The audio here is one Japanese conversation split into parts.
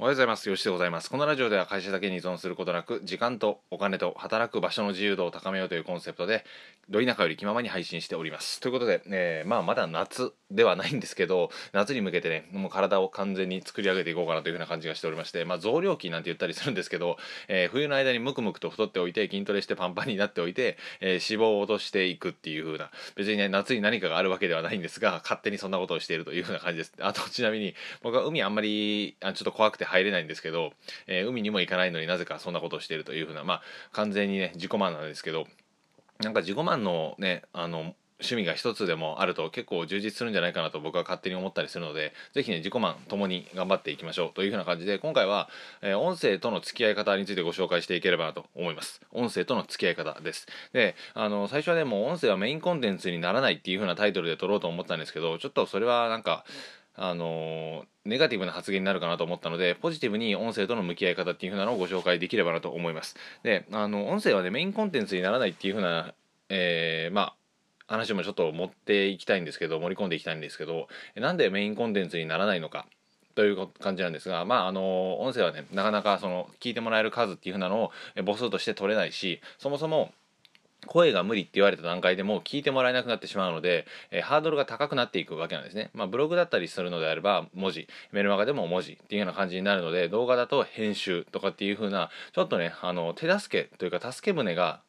おはようございます。よしでございます。このラジオでは会社だけに依存することなく、時間とお金と働く場所の自由度を高めようというコンセプトで、ど田舎より気ままに配信しております。ということで、えー、まあまだ夏ではないんですけど、夏に向けてね、もう体を完全に作り上げていこうかなというふうな感じがしておりまして、まあ増量期なんて言ったりするんですけど、えー、冬の間にムクムクと太っておいて、筋トレしてパンパンになっておいて、えー、脂肪を落としていくっていうふうな、別にね、夏に何かがあるわけではないんですが、勝手にそんなことをしているというふうな感じです。あと、ちなみに、僕は海あんまり、あちょっと怖くて入れないんですけど、えー、海にも行かないのになぜかそんなことをしているというふうなまあ完全にね自己満なんですけどなんか自己満のねあの趣味が一つでもあると結構充実するんじゃないかなと僕は勝手に思ったりするので是非ね自己満ともに頑張っていきましょうというふうな感じで今回は、えー、音声との付き合い方についてご紹介していければなと思います。音声との付き合い方です。であの最初はねもう音声はメインコンテンツにならないっていうふうなタイトルで撮ろうと思ったんですけどちょっとそれはなんかあのネガティブな発言になるかなと思ったのでポジティブに音声との向き合い方っていう風なのをご紹介できればなと思います。であの音声はねメインコンテンツにならないっていう風な、えー、まあ話もちょっと持っていきたいんですけど盛り込んでいきたいんですけどなんでメインコンテンツにならないのかという感じなんですがまああの音声はねなかなかその聞いてもらえる数っていう風なのを母数として取れないしそもそも声が無理って言われた段階でもう聞いてもらえなくなってしまうので、えー、ハードルが高くなっていくわけなんですね。まあ、ブログだったりするのであれば文字、メルマガでも文字っていうような感じになるので、動画だと編集とかっていう風な、ちょっとね、あの、手助けというか助け舟が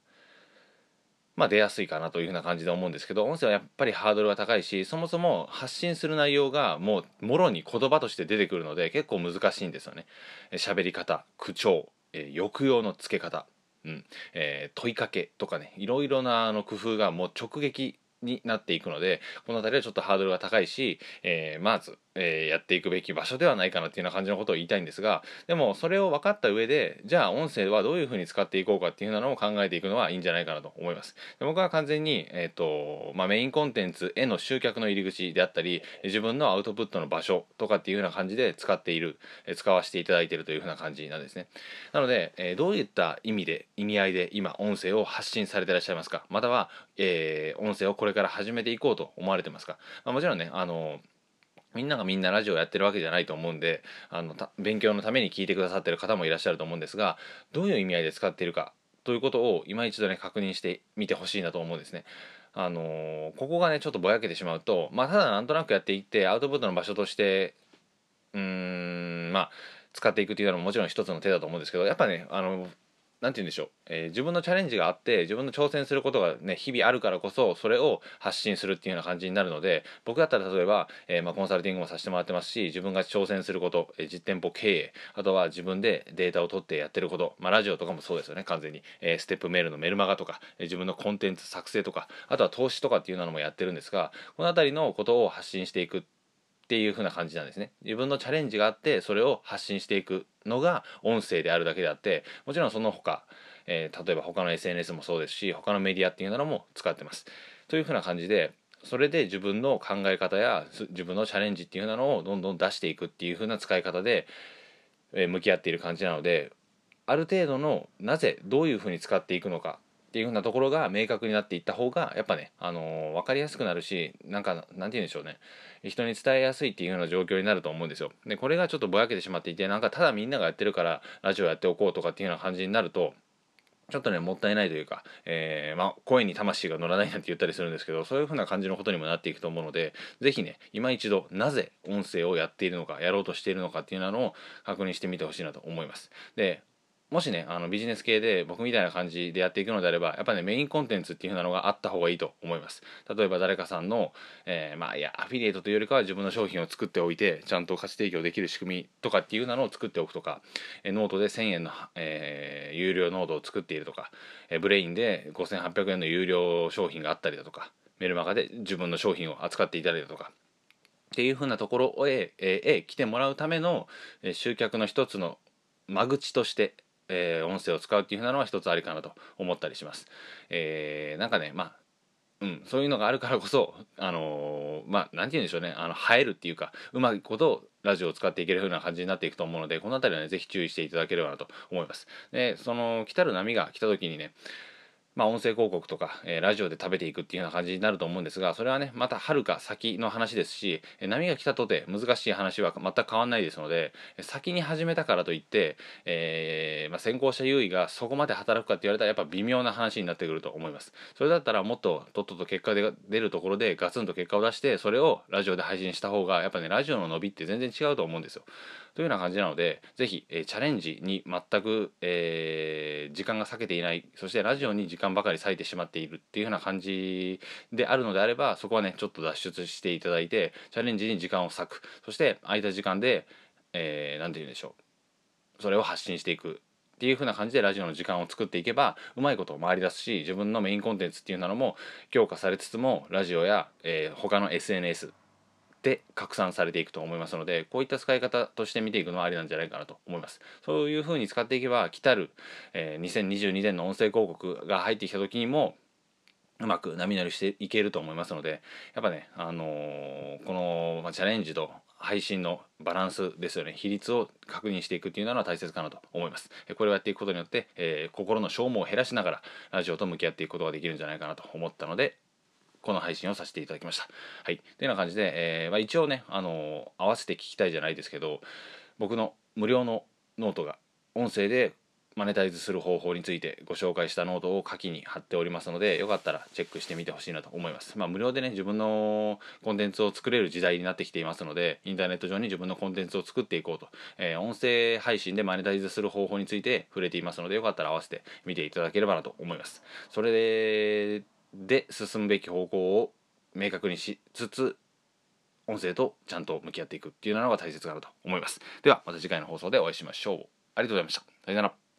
まあ、出やすいかなというふうな感じで思うんですけど音声はやっぱりハードルが高いしそもそも発信する内容がもうもろに言葉として出てくるので結構難しいんですよね。喋り方口調、え、抑揚のつけ方。うん。えー、問いかけとかねいろいろなあの工夫がもう直撃になっていくのでこの辺りはちょっとハードルが高いし、えー、まずえー、やっていくべき場所ではないかなっていうような感じのことを言いたいんですがでもそれを分かった上でじゃあ音声はどういうふうに使っていこうかっていうのを考えていくのはいいんじゃないかなと思います。で僕は完全に、えーとまあ、メインコンテンツへの集客の入り口であったり自分のアウトプットの場所とかっていうような感じで使っている、え、使わせていただいているというふうな感じなんですね。なので、えー、どういった意味で意味合いで今音声を発信されていらっしゃいますか？または、えー、音声をこれから始めていこうと思われてますか、まあ、もちろんねあのみんながみんなラジオやってるわけじゃないと思うんであの勉強のために聞いてくださってる方もいらっしゃると思うんですがどういう意味合いで使っているかということを今一度ね確認してみてほしいなと思うんですね。あのー、ここがねちょっとぼやけてしまうとまあただなんとなくやっていってアウトプットの場所としてうーんまあ使っていくっていうのももちろん一つの手だと思うんですけどやっぱねあの何て言うんでしょう、えー、自分のチャレンジがあって自分の挑戦することがね日々あるからこそそれを発信するっていうような感じになるので僕だったら例えば、えー、まあ、コンサルティングもさせてもらってますし自分が挑戦すること、えー、実店舗経営あとは自分でデータを取ってやってること、まあ、ラジオとかもそうですよね完全に、えステップメールのメルマガとか、え自分のコンテンツ作成とかあとは投資とかっていうのもやってるんですがこの辺りのことを発信していくっていう風な感じなんですね自分のチャレンジがあってそれを発信していくのが音声であるだけであってもちろんその他えー、例えば他の SNS もそうですし他のメディアっていうのも使ってます。というふうな感じでそれで自分の考え方や自分のチャレンジっていうのをどんどん出していくっていう風な使い方で、えー、向き合っている感じなのである程度のなぜどういう風に使っていくのかっていう風なところが明確になっていった方がやっぱね、あのー、分かりやすくなるしなんかなんて言うんでしょうね人に伝えやすいっていうような状況になると思うんですよでこれがちょっとぼやけてしまっていてなんかただみんながやってるからラジオやっておこうとかっていうような感じになるとちょっとね、もったいないというか、えー、まあ、声に魂が乗らないなんて言ったりするんですけど、そういう風な感じのことにもなっていくと思うので、是非ね、今一度、なぜ音声をやっているのか、やろうとしているのかっていうのを確認してみてほしいなと思います。で、もしね、あのビジネス系で僕みたいな感じでやっていくのであれば、やっぱね、メインコンテンツっていう風なのがあった方がいいと思います。例えば誰かさんの、えー、まあ、いや、アフィリエイトというよりかは自分の商品を作っておいて、ちゃんと価値提供できる仕組みとかっていうなのを作っておくとか、えノートで1000円の、えー、有料ノートを作っているとか、え Brain で5800円の有料商品があったりだとか、メルマガで自分の商品を扱っていたりだとか、っていう風なところへ、えー、来てもらうための、集客の一つの間口としてえー、音声を使うっていうふうなのは一つありかなと思ったりします。えー、なんかね、まあ、うん、そういうのがあるからこそ、あのー、まあ、なんて言うんでしょうね、あの、映えるっていうか、うまいことラジオを使っていけるような感じになっていくと思うので、この辺りはね、ぜひ注意していただければなと思います。で、その、来たる波が来た時にね、まあ、音声広告とか、えー、ラジオで食べていくっていうような感じになると思うんですがそれはねまたはるか先の話ですしえ波が来たとて難しい話は全く変わんないですので先に始めたからといって、えー、まあ、先行者優位がそこまで働くかって言われたらやっぱ微妙な話になってくると思います。それだったらもっととっとと結果で出るところでガツンと結果を出してそれをラジオで配信した方がやっぱねラジオの伸びって全然違うと思うんですよ。というような感じなので是非、えー、チャレンジに全く、えー、時間が割けていない。そしてラジオに時間ばかり割いてしまっているっていうような感じであるのであればそこはねちょっと脱出していただいてチャレンジに時間を割く。そして空いた時間で何、えー、て言うんでしょう。それを発信していくっていう風な感じでラジオの時間を作っていけばうまいこと回り出すし自分のメインコンテンツっていうのも強化されつつもラジオや、えー、他の SNS で拡散されていくと思いますのでこういった使い方として見ていくのはありなんじゃないかなと思います。そういう風に使っていけば来たる、えー、2022年の音声広告が入ってきた時にもうまく波乗りしていけると思いますのでやっぱね、あのー、この、まあ、チャレンジと配信のバランスですよね。比率を確認していくっていうのは大切かなと思います。これをやっていくことによって、えー、心の消耗を減らしながらラジオと向き合っていくことができるんじゃないかなと思ったのでこの配信をさせていただきました。はい。というような感じで、えーまあ、一応ね、あのー、合わせて聞きたいじゃないですけど、僕の無料のノートが音声でマネタイズする方法についてご紹介したノートを下記に貼っておりますのでよかったらチェックしてみてほしいなと思います。まあ、無料でね自分のコンテンツを作れる時代になってきていますのでインターネット上に自分のコンテンツを作っていこうと、えー、音声配信でマネタイズする方法について触れていますのでよかったら合わせて見ていただければなと思います。それでで進むべき方向を明確にしつつ音声とちゃんと向き合っていくっていうのが大切かなと思います。ではまた次回の放送でお会いしましょう。ありがとうございました。さよなら。